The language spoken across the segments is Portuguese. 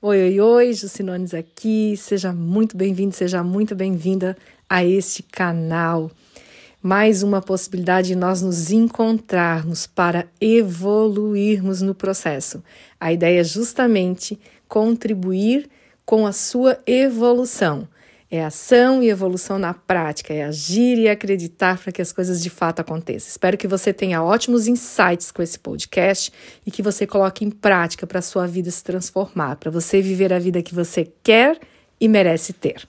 Oi, oi, oi, Jucinones aqui. Seja muito bem-vindo, seja muito bem-vinda a este canal. Mais uma possibilidade de nós nos encontrarmos para evoluirmos no processo. A ideia é justamente contribuir com a sua evolução. É ação e evolução na prática, é agir e acreditar para que as coisas de fato aconteçam. Espero que você tenha ótimos insights com esse podcast e que você coloque em prática para a sua vida se transformar, para você viver a vida que você quer e merece ter.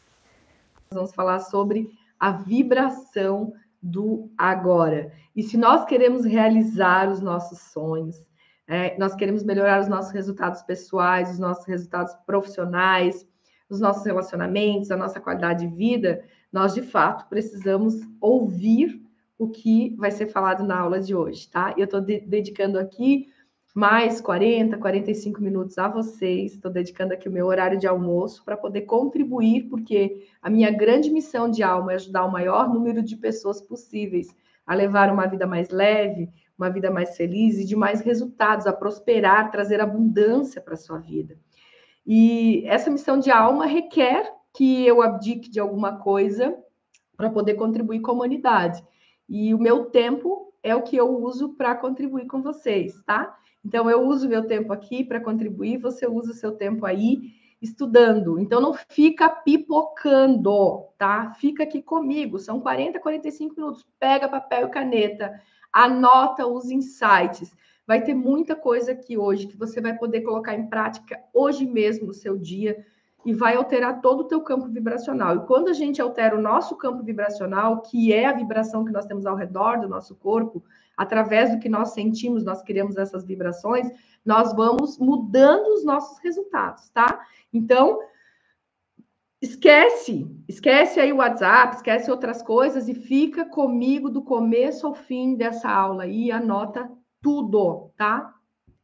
Vamos falar sobre a vibração do agora. E se nós queremos realizar os nossos sonhos, é, nós queremos melhorar os nossos resultados pessoais, os nossos resultados profissionais, os nossos relacionamentos, a nossa qualidade de vida, nós de fato precisamos ouvir o que vai ser falado na aula de hoje, tá? Eu estou de dedicando aqui mais 40, 45 minutos a vocês, estou dedicando aqui o meu horário de almoço para poder contribuir, porque a minha grande missão de alma é ajudar o maior número de pessoas possíveis a levar uma vida mais leve, uma vida mais feliz e de mais resultados, a prosperar, trazer abundância para a sua vida. E essa missão de alma requer que eu abdique de alguma coisa para poder contribuir com a humanidade. E o meu tempo é o que eu uso para contribuir com vocês, tá? Então eu uso meu tempo aqui para contribuir, você usa o seu tempo aí estudando. Então não fica pipocando, tá? Fica aqui comigo. São 40, 45 minutos. Pega papel e caneta, anota os insights. Vai ter muita coisa aqui hoje que você vai poder colocar em prática hoje mesmo no seu dia e vai alterar todo o teu campo vibracional. E quando a gente altera o nosso campo vibracional, que é a vibração que nós temos ao redor do nosso corpo, através do que nós sentimos, nós criamos essas vibrações, nós vamos mudando os nossos resultados, tá? Então, esquece, esquece aí o WhatsApp, esquece outras coisas e fica comigo do começo ao fim dessa aula e anota tudo, tá?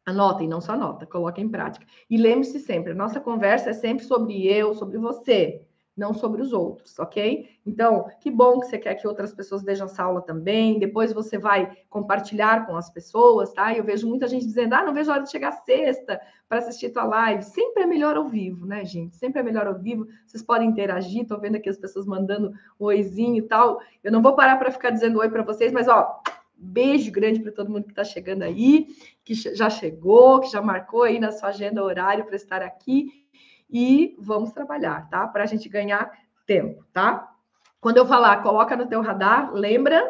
Anotem, não só anota, coloque em prática. E lembre-se sempre, a nossa conversa é sempre sobre eu, sobre você, não sobre os outros, ok? Então, que bom que você quer que outras pessoas vejam essa aula também. Depois você vai compartilhar com as pessoas, tá? Eu vejo muita gente dizendo: ah, não vejo a hora de chegar sexta para assistir tua live. Sempre é melhor ao vivo, né, gente? Sempre é melhor ao vivo. Vocês podem interagir, estou vendo aqui as pessoas mandando um oizinho e tal. Eu não vou parar para ficar dizendo oi para vocês, mas ó, Beijo grande para todo mundo que está chegando aí, que já chegou, que já marcou aí na sua agenda horário para estar aqui. E vamos trabalhar, tá? Para a gente ganhar tempo, tá? Quando eu falar, coloca no teu radar, lembra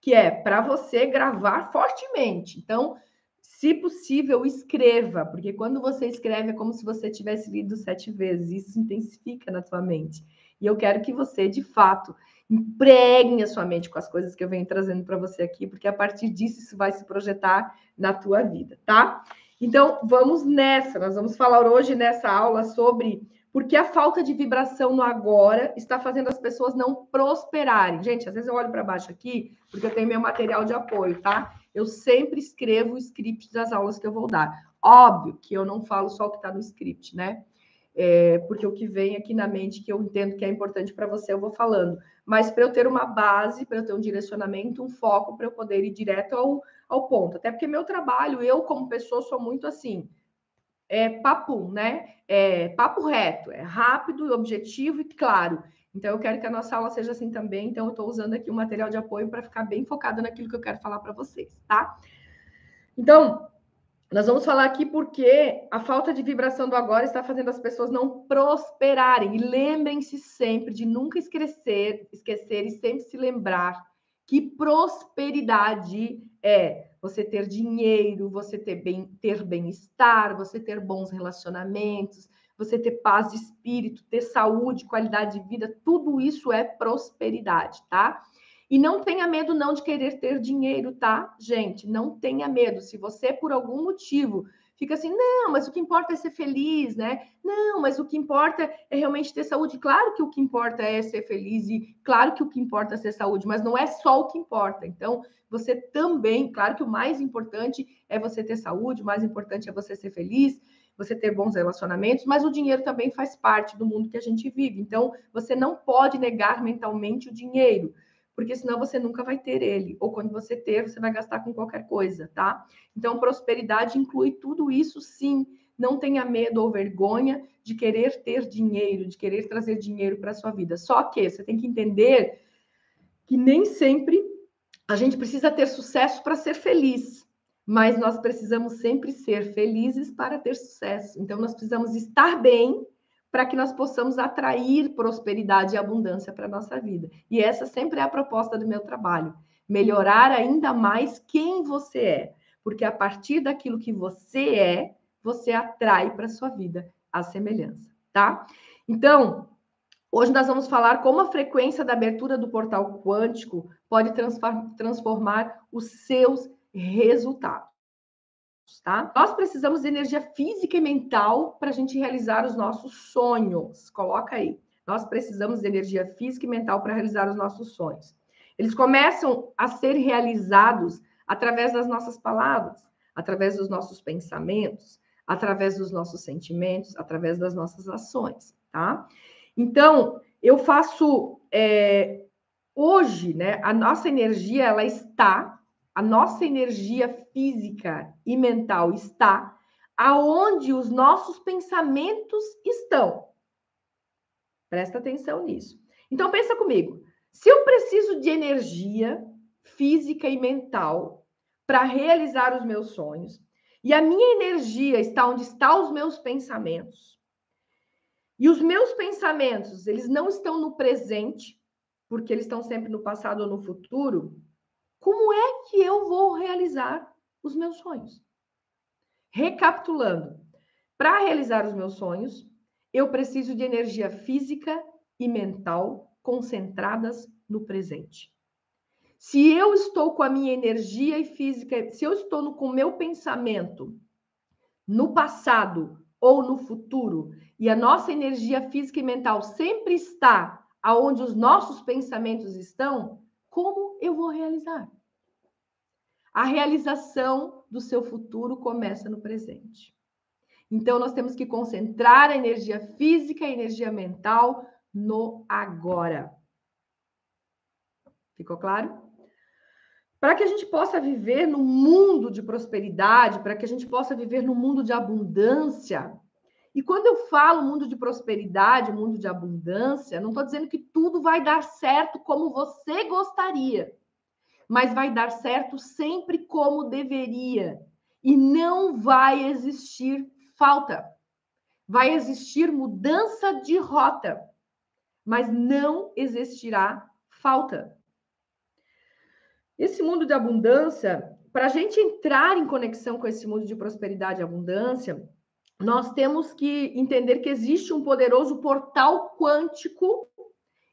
que é para você gravar fortemente. Então, se possível, escreva, porque quando você escreve é como se você tivesse lido sete vezes. Isso intensifica na sua mente. E eu quero que você, de fato, impregne a sua mente com as coisas que eu venho trazendo para você aqui, porque a partir disso isso vai se projetar na tua vida, tá? Então, vamos nessa. Nós vamos falar hoje nessa aula sobre por que a falta de vibração no agora está fazendo as pessoas não prosperarem. Gente, às vezes eu olho para baixo aqui, porque eu tenho meu material de apoio, tá? Eu sempre escrevo o script das aulas que eu vou dar. Óbvio que eu não falo só o que está no script, né? É, porque o que vem aqui na mente que eu entendo que é importante para você, eu vou falando. Mas para eu ter uma base, para eu ter um direcionamento, um foco, para eu poder ir direto ao, ao ponto. Até porque meu trabalho, eu como pessoa, sou muito assim, é papo, né? É papo reto, é rápido, objetivo e claro. Então, eu quero que a nossa aula seja assim também. Então, eu estou usando aqui o um material de apoio para ficar bem focado naquilo que eu quero falar para vocês, tá? Então, nós vamos falar aqui porque a falta de vibração do agora está fazendo as pessoas não prosperarem. E lembrem-se sempre de nunca esquecer, esquecer e sempre se lembrar que prosperidade é você ter dinheiro, você ter bem, ter bem-estar, você ter bons relacionamentos, você ter paz de espírito, ter saúde, qualidade de vida, tudo isso é prosperidade, tá? E não tenha medo não de querer ter dinheiro, tá? Gente, não tenha medo. Se você por algum motivo fica assim, não, mas o que importa é ser feliz, né? Não, mas o que importa é realmente ter saúde. Claro que o que importa é ser feliz e claro que o que importa é ser saúde, mas não é só o que importa. Então, você também, claro que o mais importante é você ter saúde, o mais importante é você ser feliz, você ter bons relacionamentos, mas o dinheiro também faz parte do mundo que a gente vive. Então, você não pode negar mentalmente o dinheiro porque senão você nunca vai ter ele, ou quando você ter, você vai gastar com qualquer coisa, tá? Então, prosperidade inclui tudo isso, sim. não tenha medo ou vergonha de querer ter dinheiro, de querer trazer dinheiro para a sua vida. Só que você tem que entender que nem sempre a gente precisa ter sucesso para ser feliz, mas nós precisamos sempre ser felizes para ter sucesso. Então, nós precisamos estar bem para que nós possamos atrair prosperidade e abundância para a nossa vida. E essa sempre é a proposta do meu trabalho: melhorar ainda mais quem você é, porque a partir daquilo que você é, você atrai para a sua vida a semelhança, tá? Então, hoje nós vamos falar como a frequência da abertura do portal quântico pode transformar os seus resultados, tá? Nós precisamos de energia física e mental para a gente realizar os nossos sonhos. Coloca aí. Nós precisamos de energia física e mental para realizar os nossos sonhos. Eles começam a ser realizados através das nossas palavras, através dos nossos pensamentos, através dos nossos sentimentos, através das nossas ações, tá? Então, eu faço é, hoje, né? A nossa energia ela está, a nossa energia física e mental está aonde os nossos pensamentos estão. Presta atenção nisso. Então pensa comigo. Se eu preciso de energia física e mental para realizar os meus sonhos, e a minha energia está onde estão os meus pensamentos. E os meus pensamentos, eles não estão no presente, porque eles estão sempre no passado ou no futuro. Como é que eu vou realizar os meus sonhos? Recapitulando, para realizar os meus sonhos, eu preciso de energia física e mental concentradas no presente. Se eu estou com a minha energia e física, se eu estou no, com o meu pensamento no passado ou no futuro, e a nossa energia física e mental sempre está aonde os nossos pensamentos estão, como eu vou realizar? A realização do seu futuro começa no presente. Então, nós temos que concentrar a energia física e a energia mental no agora. Ficou claro? para que a gente possa viver num mundo de prosperidade, para que a gente possa viver num mundo de abundância. E quando eu falo mundo de prosperidade, mundo de abundância, não estou dizendo que tudo vai dar certo como você gostaria, mas vai dar certo sempre como deveria. E não vai existir falta. Vai existir mudança de rota, mas não existirá falta. Esse mundo de abundância, para a gente entrar em conexão com esse mundo de prosperidade e abundância, nós temos que entender que existe um poderoso portal quântico.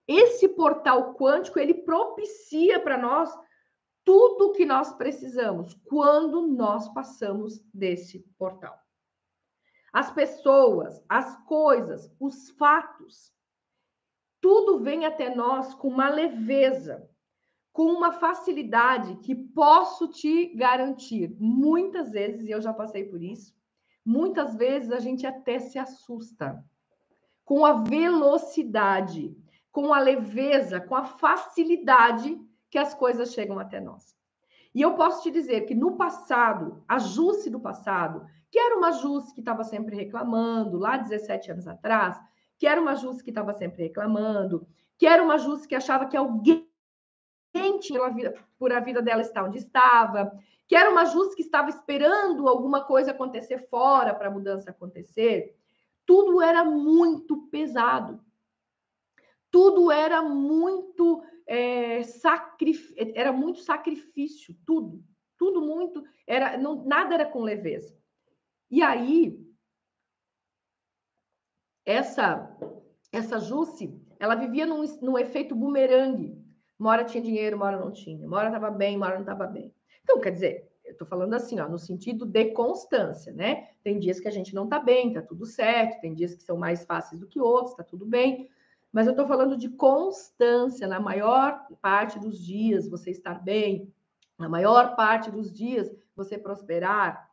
Esse portal quântico, ele propicia para nós tudo o que nós precisamos quando nós passamos desse portal. As pessoas, as coisas, os fatos, tudo vem até nós com uma leveza, com uma facilidade que posso te garantir. Muitas vezes, e eu já passei por isso, muitas vezes a gente até se assusta com a velocidade, com a leveza, com a facilidade que as coisas chegam até nós. E eu posso te dizer que no passado, a Jusce do passado, que era uma Jusce que estava sempre reclamando, lá 17 anos atrás, que era uma Jusce que estava sempre reclamando, que era uma Jusce que achava que alguém pela vida, por a vida dela estar onde estava, que era uma justa que estava esperando alguma coisa acontecer fora para a mudança acontecer. Tudo era muito pesado. Tudo era muito é, era muito sacrifício, tudo, tudo muito era não, nada era com leveza. E aí essa essa Jusce, ela vivia num, num efeito bumerangue. Uma hora tinha dinheiro, uma hora não tinha. Uma hora estava bem, uma hora não estava bem. Então, quer dizer, eu estou falando assim, ó, no sentido de constância, né? Tem dias que a gente não está bem, está tudo certo. Tem dias que são mais fáceis do que outros, está tudo bem. Mas eu estou falando de constância. Na maior parte dos dias você estar bem, na maior parte dos dias você prosperar,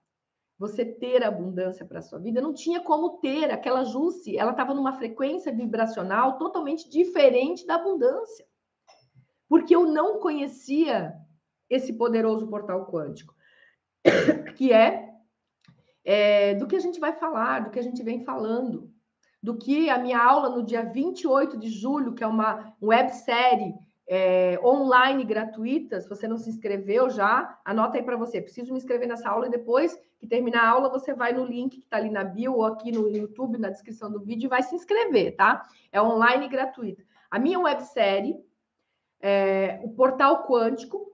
você ter abundância para sua vida, não tinha como ter. Aquela Jusce, ela estava numa frequência vibracional totalmente diferente da abundância porque eu não conhecia esse poderoso portal quântico, que é, é, do que a gente vai falar, do que a gente vem falando, do que a minha aula no dia 28 de julho, que é uma websérie é, online gratuita, se você não se inscreveu já, anota aí para você. Preciso me inscrever nessa aula e depois que terminar a aula, você vai no link que está ali na bio ou aqui no YouTube, na descrição do vídeo, e vai se inscrever, tá? É online gratuita. A minha websérie, é, o Portal Quântico,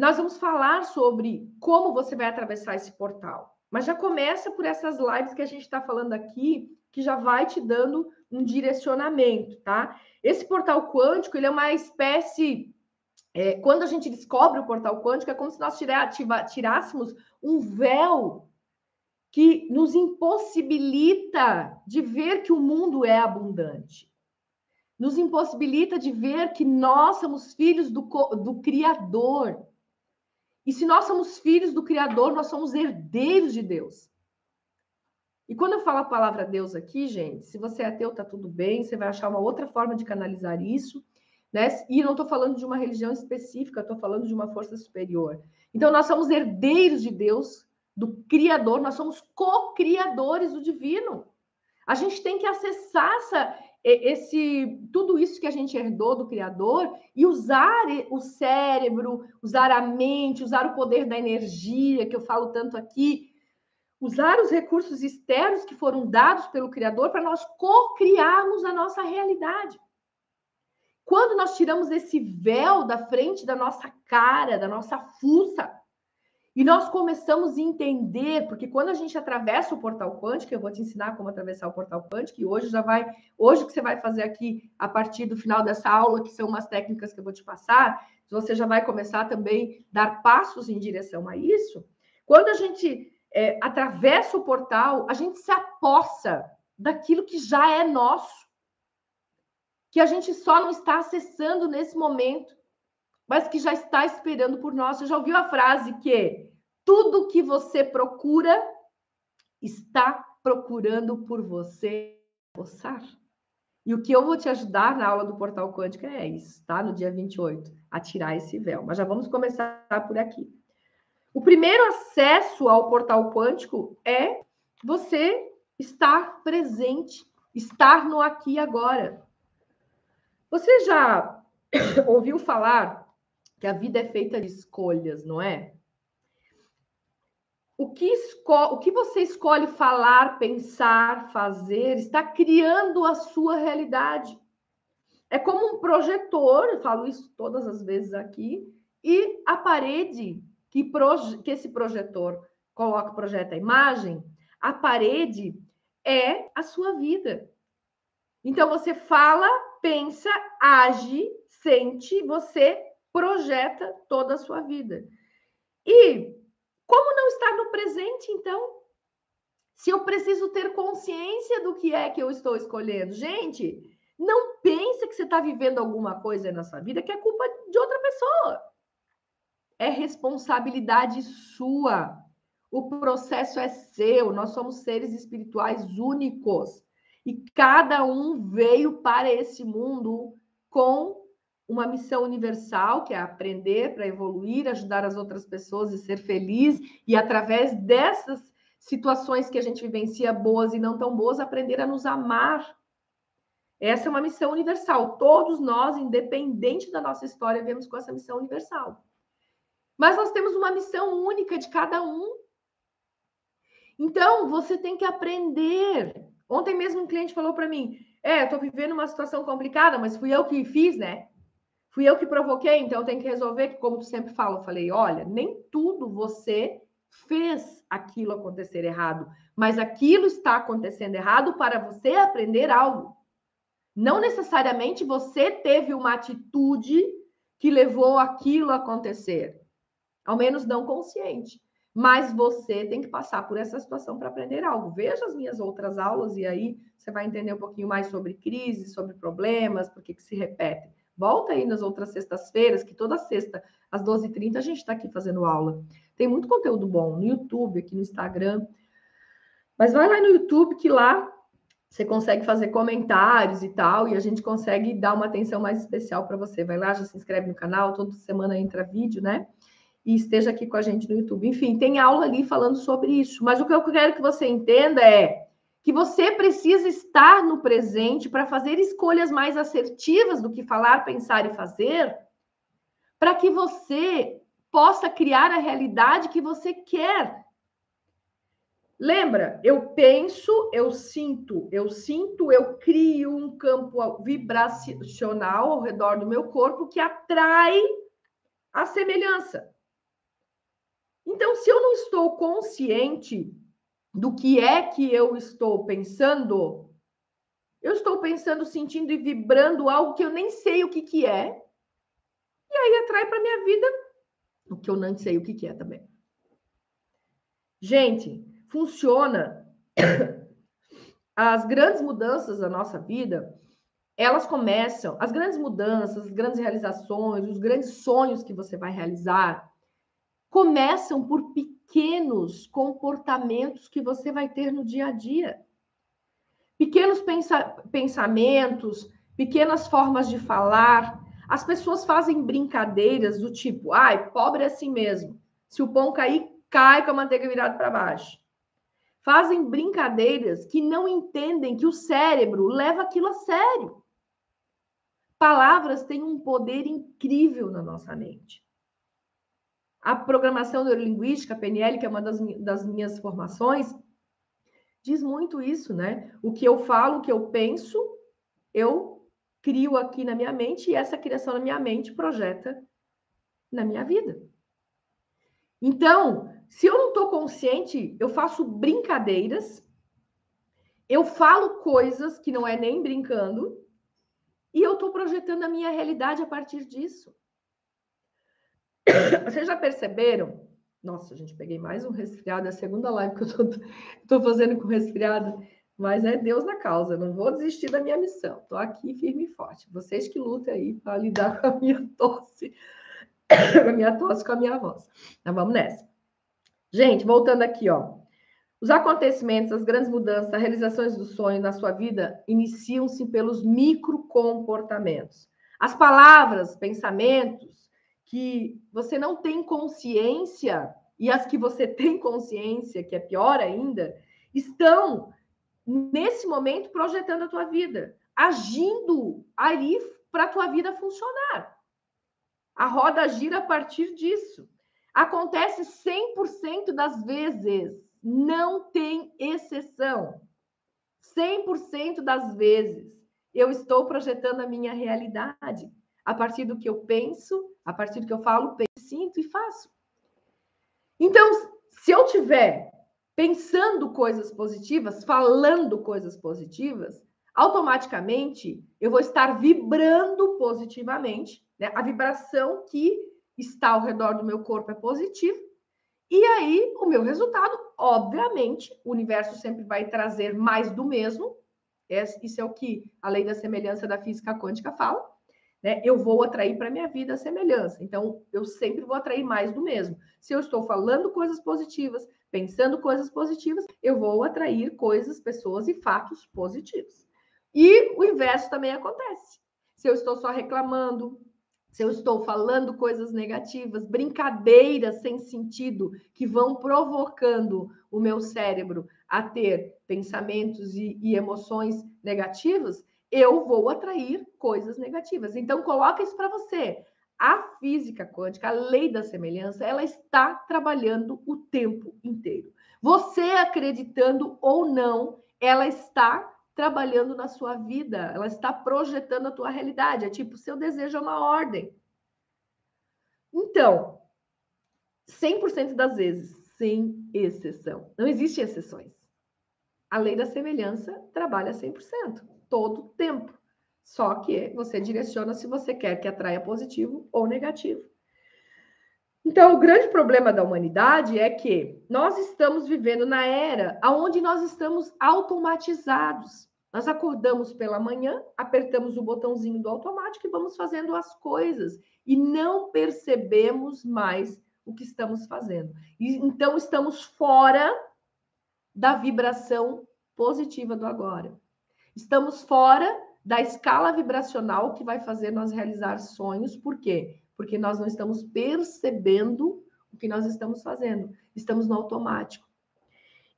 nós vamos falar sobre como você vai atravessar esse portal. Mas já começa por essas lives que a gente está falando aqui, que já vai te dando um direcionamento, tá? Esse portal quântico, ele é uma espécie. É, quando a gente descobre o portal quântico, é como se nós tirássemos um véu que nos impossibilita de ver que o mundo é abundante. Nos impossibilita de ver que nós somos filhos do, do Criador. E se nós somos filhos do Criador, nós somos herdeiros de Deus. E quando eu falo a palavra Deus aqui, gente, se você é ateu, tá tudo bem, você vai achar uma outra forma de canalizar isso, né? E não estou falando de uma religião específica, estou falando de uma força superior. Então, nós somos herdeiros de Deus, do Criador, nós somos co-criadores do divino. A gente tem que acessar essa, esse tudo isso que a gente herdou do Criador e usar o cérebro, usar a mente, usar o poder da energia, que eu falo tanto aqui, usar os recursos externos que foram dados pelo Criador para nós co-criarmos a nossa realidade. Quando nós tiramos esse véu da frente da nossa cara, da nossa fuça, e nós começamos a entender, porque quando a gente atravessa o portal quântico, eu vou te ensinar como atravessar o portal quântico, e hoje já vai, hoje que você vai fazer aqui a partir do final dessa aula, que são umas técnicas que eu vou te passar, você já vai começar também a dar passos em direção a isso. Quando a gente é, atravessa o portal, a gente se apossa daquilo que já é nosso, que a gente só não está acessando nesse momento, mas que já está esperando por nós. Você já ouviu a frase que tudo que você procura está procurando por você possar? E o que eu vou te ajudar na aula do Portal Quântico é isso, tá? No dia 28, a tirar esse véu. Mas já vamos começar por aqui. O primeiro acesso ao portal quântico é você estar presente, estar no aqui e agora. Você já ouviu falar que a vida é feita de escolhas, não é? O que, o que você escolhe falar, pensar, fazer, está criando a sua realidade. É como um projetor, eu falo isso todas as vezes aqui, e a parede que, proje que esse projetor coloca, projeta a imagem, a parede é a sua vida. Então você fala, pensa, age, sente, você projeta toda a sua vida. E como não estar no presente, então? Se eu preciso ter consciência do que é que eu estou escolhendo. Gente, não pensa que você está vivendo alguma coisa na sua vida que é culpa de outra pessoa é responsabilidade sua. O processo é seu. Nós somos seres espirituais únicos. E cada um veio para esse mundo com uma missão universal, que é aprender para evoluir, ajudar as outras pessoas e ser feliz. E através dessas situações que a gente vivencia, boas e não tão boas, aprender a nos amar. Essa é uma missão universal. Todos nós, independente da nossa história, vemos com essa missão universal. Mas nós temos uma missão única de cada um. Então, você tem que aprender. Ontem mesmo um cliente falou para mim: É, eu estou vivendo uma situação complicada, mas fui eu que fiz, né? Fui eu que provoquei, então eu tenho que resolver. Que, como tu sempre fala, eu falei: Olha, nem tudo você fez aquilo acontecer errado, mas aquilo está acontecendo errado para você aprender algo. Não necessariamente você teve uma atitude que levou aquilo a acontecer ao menos não consciente. Mas você tem que passar por essa situação para aprender algo. Veja as minhas outras aulas e aí você vai entender um pouquinho mais sobre crise, sobre problemas, por que se repetem. Volta aí nas outras sextas-feiras, que toda sexta, às 12h30, a gente está aqui fazendo aula. Tem muito conteúdo bom no YouTube, aqui no Instagram. Mas vai lá no YouTube, que lá você consegue fazer comentários e tal, e a gente consegue dar uma atenção mais especial para você. Vai lá, já se inscreve no canal, toda semana entra vídeo, né? e esteja aqui com a gente no YouTube. Enfim, tem aula ali falando sobre isso. Mas o que eu quero que você entenda é que você precisa estar no presente para fazer escolhas mais assertivas do que falar, pensar e fazer, para que você possa criar a realidade que você quer. Lembra, eu penso, eu sinto, eu sinto, eu crio um campo vibracional ao redor do meu corpo que atrai a semelhança. Então, se eu não estou consciente do que é que eu estou pensando, eu estou pensando, sentindo e vibrando algo que eu nem sei o que, que é, e aí atrai para minha vida o que eu não sei o que, que é também. Gente, funciona. As grandes mudanças da nossa vida, elas começam, as grandes mudanças, as grandes realizações, os grandes sonhos que você vai realizar, começam por pequenos comportamentos que você vai ter no dia a dia. Pequenos pensa pensamentos, pequenas formas de falar. As pessoas fazem brincadeiras do tipo, ai, pobre é assim mesmo. Se o pão cair, cai com a manteiga virada para baixo. Fazem brincadeiras que não entendem que o cérebro leva aquilo a sério. Palavras têm um poder incrível na nossa mente. A programação neurolinguística, PNL, que é uma das, das minhas formações, diz muito isso, né? O que eu falo, o que eu penso, eu crio aqui na minha mente e essa criação na minha mente projeta na minha vida. Então, se eu não estou consciente, eu faço brincadeiras, eu falo coisas que não é nem brincando, e eu estou projetando a minha realidade a partir disso. Vocês já perceberam? Nossa, gente, peguei mais um resfriado, é a segunda live que eu estou fazendo com resfriado, mas é Deus na causa, não vou desistir da minha missão, estou aqui firme e forte. Vocês que lutem aí para lidar com a minha tosse, com a minha tosse, com a minha voz. Então vamos nessa. Gente, voltando aqui, ó. Os acontecimentos, as grandes mudanças, as realizações do sonho na sua vida iniciam-se pelos microcomportamentos. As palavras, pensamentos que você não tem consciência e as que você tem consciência, que é pior ainda, estão nesse momento projetando a tua vida, agindo ali para a tua vida funcionar. A roda gira a partir disso. Acontece 100% das vezes, não tem exceção. 100% das vezes eu estou projetando a minha realidade a partir do que eu penso, a partir do que eu falo, penso, sinto e faço. Então, se eu tiver pensando coisas positivas, falando coisas positivas, automaticamente eu vou estar vibrando positivamente, né? A vibração que está ao redor do meu corpo é positivo. E aí, o meu resultado, obviamente, o universo sempre vai trazer mais do mesmo. Isso é o que a lei da semelhança da física quântica fala. Né? Eu vou atrair para minha vida a semelhança. Então, eu sempre vou atrair mais do mesmo. Se eu estou falando coisas positivas, pensando coisas positivas, eu vou atrair coisas, pessoas e fatos positivos. E o inverso também acontece. Se eu estou só reclamando, se eu estou falando coisas negativas, brincadeiras sem sentido que vão provocando o meu cérebro a ter pensamentos e, e emoções negativas, eu vou atrair coisas negativas. Então, coloca isso para você. A física quântica, a lei da semelhança, ela está trabalhando o tempo inteiro. Você acreditando ou não, ela está trabalhando na sua vida, ela está projetando a tua realidade. É tipo, seu desejo é uma ordem. Então, 100% das vezes, sem exceção. Não existe exceções. A lei da semelhança trabalha 100%, todo o tempo. Só que você direciona se você quer que atraia positivo ou negativo. Então, o grande problema da humanidade é que nós estamos vivendo na era onde nós estamos automatizados. Nós acordamos pela manhã, apertamos o botãozinho do automático e vamos fazendo as coisas e não percebemos mais o que estamos fazendo. E, então estamos fora da vibração positiva do agora. Estamos fora da escala vibracional que vai fazer nós realizar sonhos. Por quê? Porque nós não estamos percebendo o que nós estamos fazendo. Estamos no automático.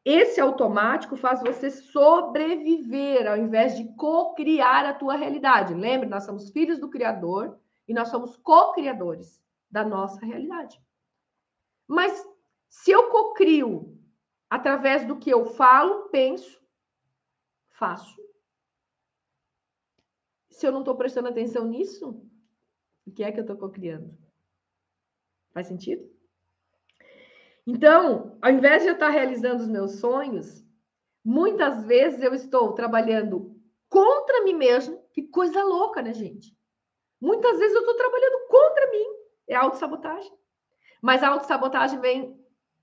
Esse automático faz você sobreviver ao invés de co-criar a tua realidade. Lembre, nós somos filhos do Criador e nós somos co-criadores da nossa realidade. Mas se eu co-crio através do que eu falo, penso, faço. Se eu não estou prestando atenção nisso, o que é que eu estou co-criando? Faz sentido? Então, ao invés de eu estar realizando os meus sonhos, muitas vezes eu estou trabalhando contra mim mesmo. Que coisa louca, né, gente? Muitas vezes eu estou trabalhando contra mim. É autossabotagem. Mas a autossabotagem vem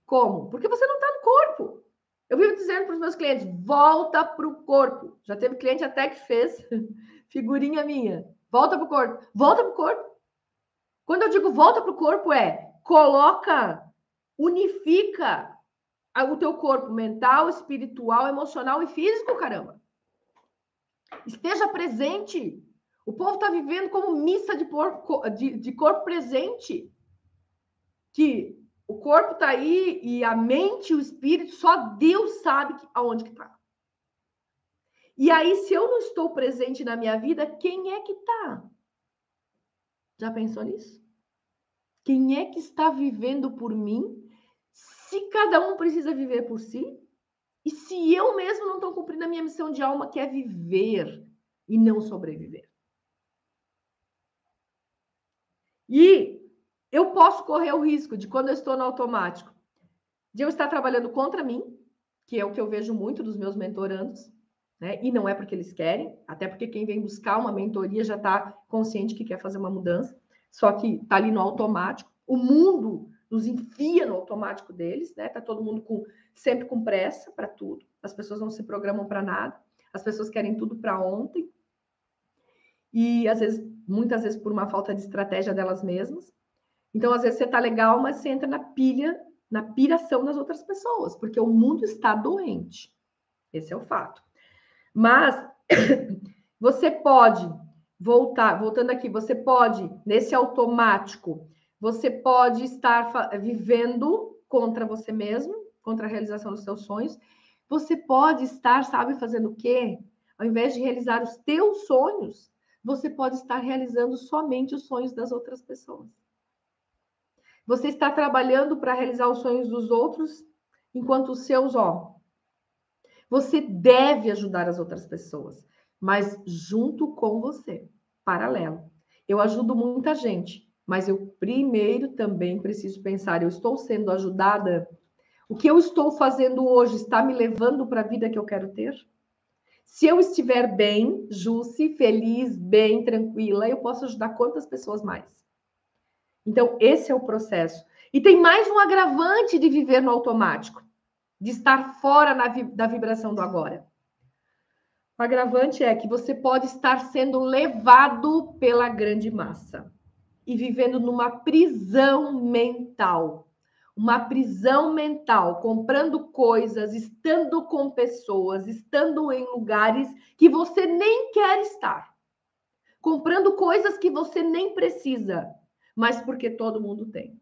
como? Porque você não está no corpo. Eu vivo dizendo para os meus clientes: volta para o corpo. Já teve cliente até que fez figurinha minha. Volta para o corpo. Volta para o corpo. Quando eu digo volta para o corpo, é coloca, unifica o teu corpo mental, espiritual, emocional e físico, caramba. Esteja presente. O povo está vivendo como missa de, porco, de, de corpo presente. Que o corpo está aí e a mente, o espírito, só Deus sabe aonde que está. E aí, se eu não estou presente na minha vida, quem é que está? Já pensou nisso? Quem é que está vivendo por mim? Se cada um precisa viver por si? E se eu mesmo não estou cumprindo a minha missão de alma, que é viver e não sobreviver? E eu posso correr o risco de, quando eu estou no automático, de eu estar trabalhando contra mim, que é o que eu vejo muito dos meus mentorandos, né? E não é porque eles querem, até porque quem vem buscar uma mentoria já está consciente que quer fazer uma mudança só que está ali no automático. O mundo nos enfia no automático deles, né? Tá todo mundo com sempre com pressa para tudo. As pessoas não se programam para nada. As pessoas querem tudo para ontem. E às vezes, muitas vezes por uma falta de estratégia delas mesmas. Então, às vezes você tá legal, mas você entra na pilha, na piração das outras pessoas, porque o mundo está doente. Esse é o fato. Mas você pode voltar, voltando aqui, você pode, nesse automático, você pode estar vivendo contra você mesmo, contra a realização dos seus sonhos. Você pode estar, sabe, fazendo o quê? Ao invés de realizar os teus sonhos, você pode estar realizando somente os sonhos das outras pessoas. Você está trabalhando para realizar os sonhos dos outros, enquanto os seus, ó. Você deve ajudar as outras pessoas mas junto com você, paralelo. Eu ajudo muita gente, mas eu primeiro também preciso pensar: eu estou sendo ajudada? O que eu estou fazendo hoje está me levando para a vida que eu quero ter? Se eu estiver bem, Jusce, feliz, bem, tranquila, eu posso ajudar quantas pessoas mais? Então, esse é o processo. E tem mais um agravante de viver no automático, de estar fora na, da vibração do agora. O agravante é que você pode estar sendo levado pela grande massa e vivendo numa prisão mental. Uma prisão mental, comprando coisas, estando com pessoas, estando em lugares que você nem quer estar. Comprando coisas que você nem precisa, mas porque todo mundo tem.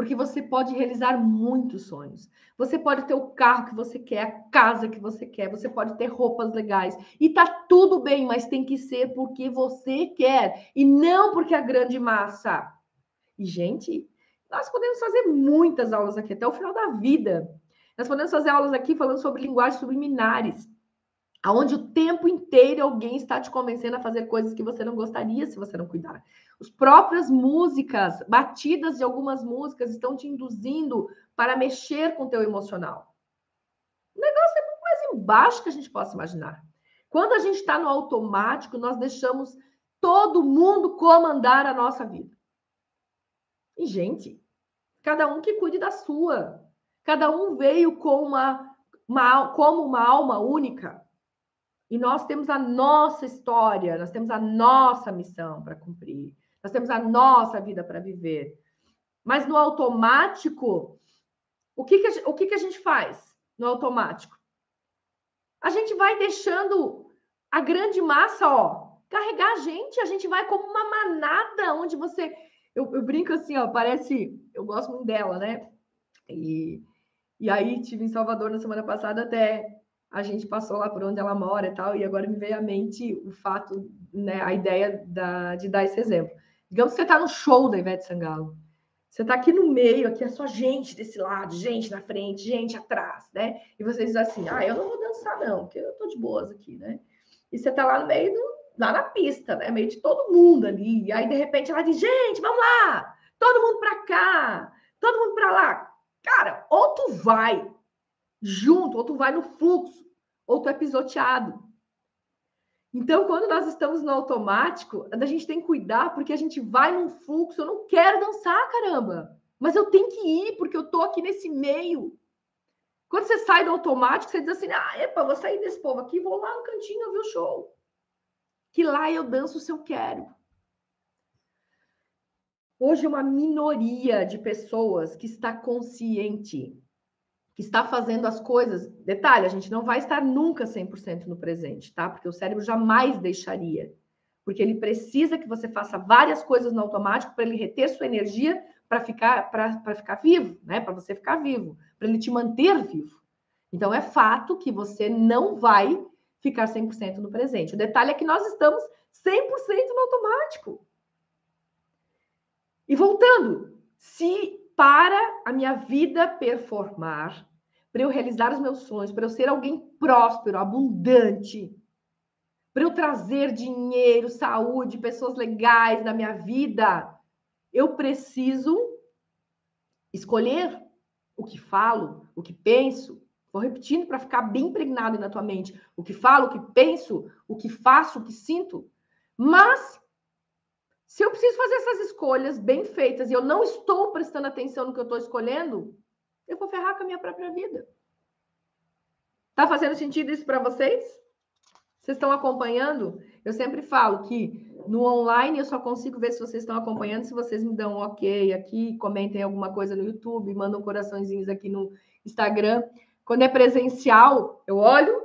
Porque você pode realizar muitos sonhos. Você pode ter o carro que você quer, a casa que você quer, você pode ter roupas legais. E tá tudo bem, mas tem que ser porque você quer e não porque a grande massa. E, gente, nós podemos fazer muitas aulas aqui até o final da vida. Nós podemos fazer aulas aqui falando sobre linguagens subliminares aonde o tempo inteiro alguém está te convencendo a fazer coisas que você não gostaria se você não cuidar. As próprias músicas, batidas de algumas músicas estão te induzindo para mexer com o teu emocional. O negócio é muito mais embaixo que a gente possa imaginar. Quando a gente está no automático, nós deixamos todo mundo comandar a nossa vida. E, gente, cada um que cuide da sua. Cada um veio com uma, uma, como uma alma única. E nós temos a nossa história, nós temos a nossa missão para cumprir, nós temos a nossa vida para viver. Mas no automático, o que, que, a, o que, que a gente faz no automático? A gente vai deixando a grande massa, ó, carregar a gente, a gente vai como uma manada onde você Eu, eu brinco assim, ó, parece. Eu gosto muito dela, né? E, e aí tive em Salvador na semana passada até a gente passou lá por onde ela mora e tal, e agora me veio à mente o fato, né, a ideia da, de dar esse exemplo. Digamos que você está no show da Ivete Sangalo. Você está aqui no meio, aqui é só gente desse lado, gente na frente, gente atrás, né? E você diz assim: ah, eu não vou dançar, não, porque eu tô de boas aqui, né? E você está lá no meio, do, lá na pista, né? Meio de todo mundo ali. E aí, de repente, ela diz: gente, vamos lá, todo mundo para cá, todo mundo para lá. Cara, ou tu vai junto, ou tu vai no fluxo, ou tu é pisoteado. Então, quando nós estamos no automático, a gente tem que cuidar, porque a gente vai num fluxo. Eu não quero dançar, caramba, mas eu tenho que ir, porque eu tô aqui nesse meio. Quando você sai do automático, você diz assim: ah, epa, vou sair desse povo aqui, vou lá no cantinho ver o show. Que lá eu danço se eu quero. Hoje, uma minoria de pessoas que está consciente está fazendo as coisas. Detalhe, a gente não vai estar nunca 100% no presente, tá? Porque o cérebro jamais deixaria. Porque ele precisa que você faça várias coisas no automático para ele reter sua energia para ficar para ficar vivo, né? Para você ficar vivo, para ele te manter vivo. Então é fato que você não vai ficar 100% no presente. O detalhe é que nós estamos 100% no automático. E voltando, se para a minha vida performar, para eu realizar os meus sonhos, para eu ser alguém próspero, abundante, para eu trazer dinheiro, saúde, pessoas legais na minha vida, eu preciso escolher o que falo, o que penso. Vou repetindo para ficar bem impregnado na tua mente. O que falo, o que penso, o que faço, o que sinto. Mas se eu preciso fazer essas escolhas bem feitas e eu não estou prestando atenção no que eu estou escolhendo, eu vou ferrar com a minha própria vida. Tá fazendo sentido isso para vocês? Vocês estão acompanhando? Eu sempre falo que no online eu só consigo ver se vocês estão acompanhando, se vocês me dão um ok aqui, comentem alguma coisa no YouTube, mandam coraçõezinhos aqui no Instagram. Quando é presencial, eu olho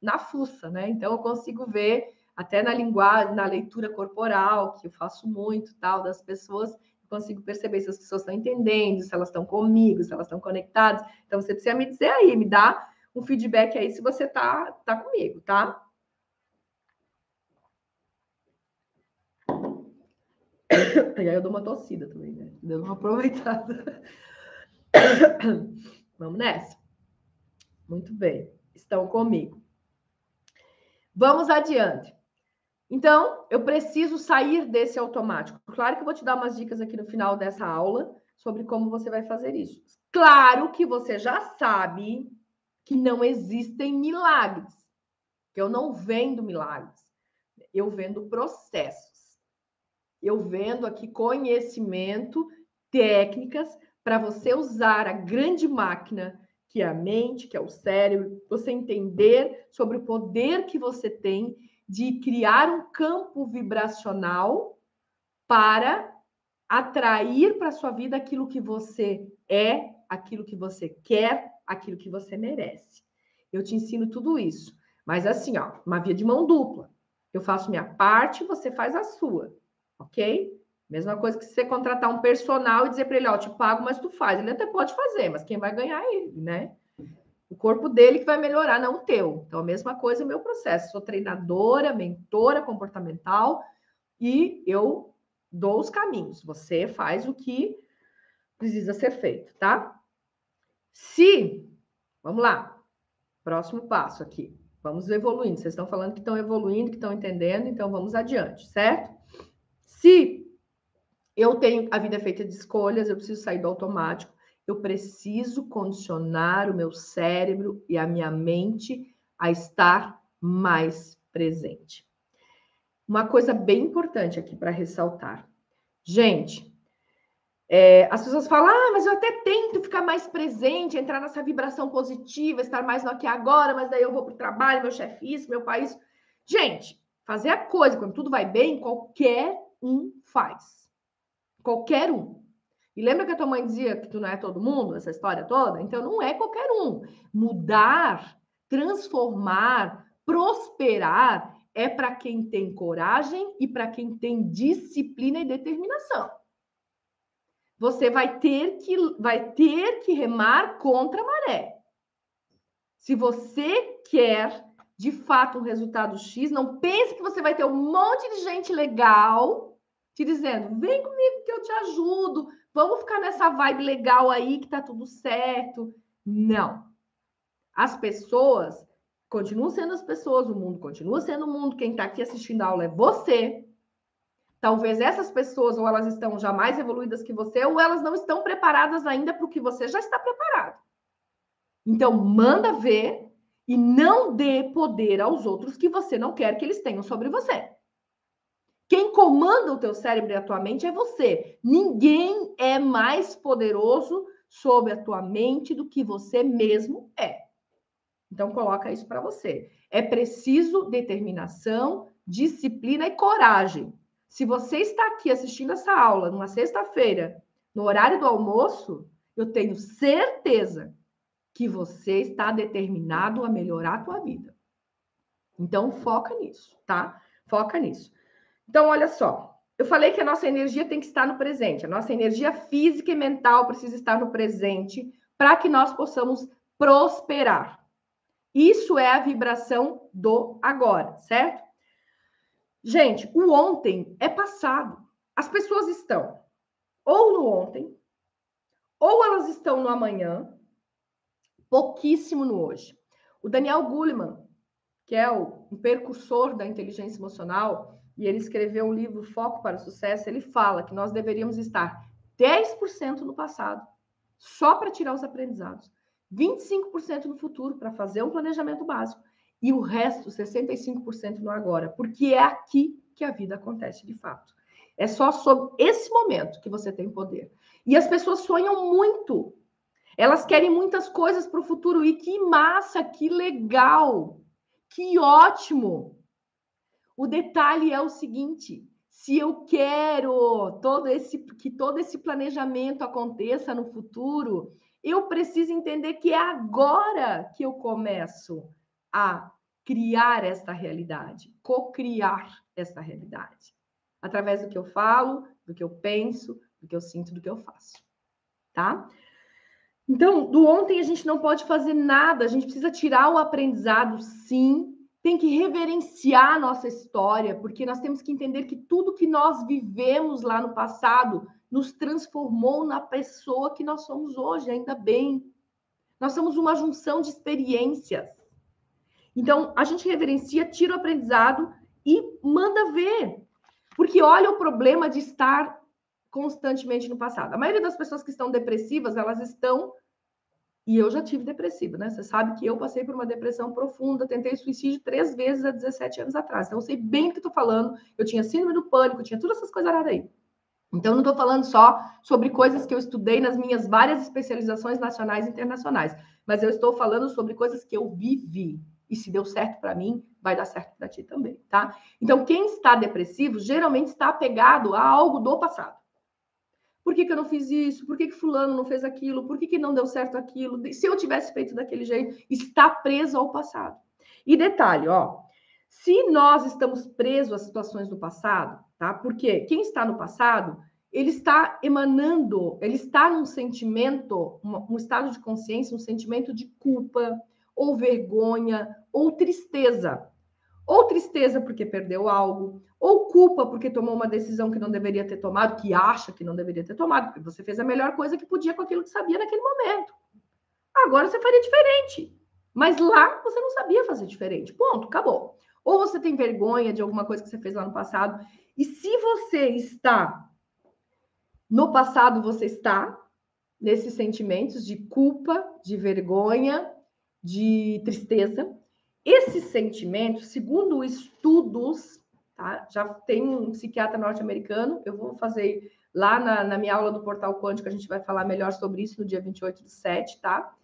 na fuça, né? Então eu consigo ver até na linguagem, na leitura corporal, que eu faço muito, tal, das pessoas, consigo perceber se as pessoas estão entendendo, se elas estão comigo, se elas estão conectadas. Então, você precisa me dizer aí, me dá um feedback aí se você tá, tá comigo, tá? E aí eu dou uma tossida também, né? Dando uma aproveitada. Vamos nessa. Muito bem. Estão comigo. Vamos adiante. Então, eu preciso sair desse automático. Claro que eu vou te dar umas dicas aqui no final dessa aula sobre como você vai fazer isso. Claro que você já sabe que não existem milagres. Eu não vendo milagres. Eu vendo processos. Eu vendo aqui conhecimento, técnicas para você usar a grande máquina que é a mente, que é o cérebro, você entender sobre o poder que você tem de criar um campo vibracional para atrair para sua vida aquilo que você é, aquilo que você quer, aquilo que você merece. Eu te ensino tudo isso, mas assim, ó, uma via de mão dupla. Eu faço minha parte, você faz a sua, ok? Mesma coisa que você contratar um personal e dizer para ele, ó, te pago, mas tu faz. Ele até pode fazer, mas quem vai ganhar é ele, né? O corpo dele que vai melhorar, não o teu. Então, a mesma coisa é o meu processo. Sou treinadora, mentora comportamental e eu dou os caminhos. Você faz o que precisa ser feito, tá? Se, vamos lá, próximo passo aqui. Vamos evoluindo. Vocês estão falando que estão evoluindo, que estão entendendo, então vamos adiante, certo? Se eu tenho a vida é feita de escolhas, eu preciso sair do automático eu preciso condicionar o meu cérebro e a minha mente a estar mais presente. Uma coisa bem importante aqui para ressaltar. Gente, é, as pessoas falam, ah, mas eu até tento ficar mais presente, entrar nessa vibração positiva, estar mais no aqui agora, mas daí eu vou para o trabalho, meu chefe isso, meu país. Gente, fazer a coisa quando tudo vai bem, qualquer um faz. Qualquer um. E lembra que a tua mãe dizia que tu não é todo mundo, essa história toda? Então não é qualquer um. Mudar, transformar, prosperar é para quem tem coragem e para quem tem disciplina e determinação. você vai ter que vai ter que remar contra a maré. Se você quer de fato um resultado X, não pense que você vai ter um monte de gente legal te dizendo: "Vem comigo que eu te ajudo, vamos ficar nessa vibe legal aí que tá tudo certo". Não. As pessoas continuam sendo as pessoas, o mundo continua sendo o mundo, quem está aqui assistindo a aula é você. Talvez essas pessoas ou elas estão já mais evoluídas que você, ou elas não estão preparadas ainda para o que você já está preparado. Então, manda ver e não dê poder aos outros que você não quer que eles tenham sobre você. Quem comanda o teu cérebro e a tua mente é você. Ninguém é mais poderoso sobre a tua mente do que você mesmo é. Então coloca isso para você. É preciso determinação, disciplina e coragem. Se você está aqui assistindo essa aula numa sexta-feira, no horário do almoço, eu tenho certeza que você está determinado a melhorar a tua vida. Então foca nisso, tá? Foca nisso. Então olha só, eu falei que a nossa energia tem que estar no presente. A nossa energia física e mental precisa estar no presente para que nós possamos prosperar. Isso é a vibração do agora, certo? Gente, o ontem é passado. As pessoas estão ou no ontem, ou elas estão no amanhã, pouquíssimo no hoje. O Daniel Goleman, que é o um percursor da inteligência emocional, e ele escreveu um livro Foco para o Sucesso, ele fala que nós deveríamos estar 10% no passado, só para tirar os aprendizados, 25% no futuro, para fazer um planejamento básico, e o resto, 65% no agora, porque é aqui que a vida acontece de fato. É só sobre esse momento que você tem poder. E as pessoas sonham muito. Elas querem muitas coisas para o futuro. E que massa, que legal, que ótimo. O detalhe é o seguinte: se eu quero todo esse, que todo esse planejamento aconteça no futuro, eu preciso entender que é agora que eu começo a criar esta realidade, co-criar esta realidade, através do que eu falo, do que eu penso, do que eu sinto, do que eu faço, tá? Então, do ontem a gente não pode fazer nada, a gente precisa tirar o aprendizado, sim, tem que reverenciar a nossa história, porque nós temos que entender que tudo que nós vivemos lá no passado nos transformou na pessoa que nós somos hoje, ainda bem. Nós somos uma junção de experiências. Então, a gente reverencia, tira o aprendizado e manda ver. Porque olha o problema de estar constantemente no passado. A maioria das pessoas que estão depressivas, elas estão. E eu já tive depressiva, né? Você sabe que eu passei por uma depressão profunda, tentei suicídio três vezes há 17 anos atrás. Então, eu sei bem o que estou falando. Eu tinha síndrome do pânico, tinha todas essas coisas aí. Então, não estou falando só sobre coisas que eu estudei nas minhas várias especializações nacionais e internacionais, mas eu estou falando sobre coisas que eu vivi. E se deu certo para mim, vai dar certo para ti também, tá? Então, quem está depressivo geralmente está apegado a algo do passado. Por que, que eu não fiz isso? Por que, que fulano não fez aquilo? Por que, que não deu certo aquilo? Se eu tivesse feito daquele jeito, está preso ao passado. E detalhe, ó, se nós estamos presos às situações do passado, tá? Porque quem está no passado, ele está emanando, ele está num sentimento, um, um estado de consciência, um sentimento de culpa, ou vergonha, ou tristeza. Ou tristeza porque perdeu algo, ou culpa porque tomou uma decisão que não deveria ter tomado, que acha que não deveria ter tomado, porque você fez a melhor coisa que podia com aquilo que sabia naquele momento. Agora você faria diferente. Mas lá você não sabia fazer diferente. Ponto, acabou. Ou você tem vergonha de alguma coisa que você fez lá no passado. E se você está no passado, você está nesses sentimentos de culpa, de vergonha, de tristeza. Esses sentimentos, segundo estudos, tá? já tem um psiquiatra norte-americano, eu vou fazer lá na, na, minha aula do Portal Quântico, a gente vai falar melhor sobre isso no dia 28 de 7, tá?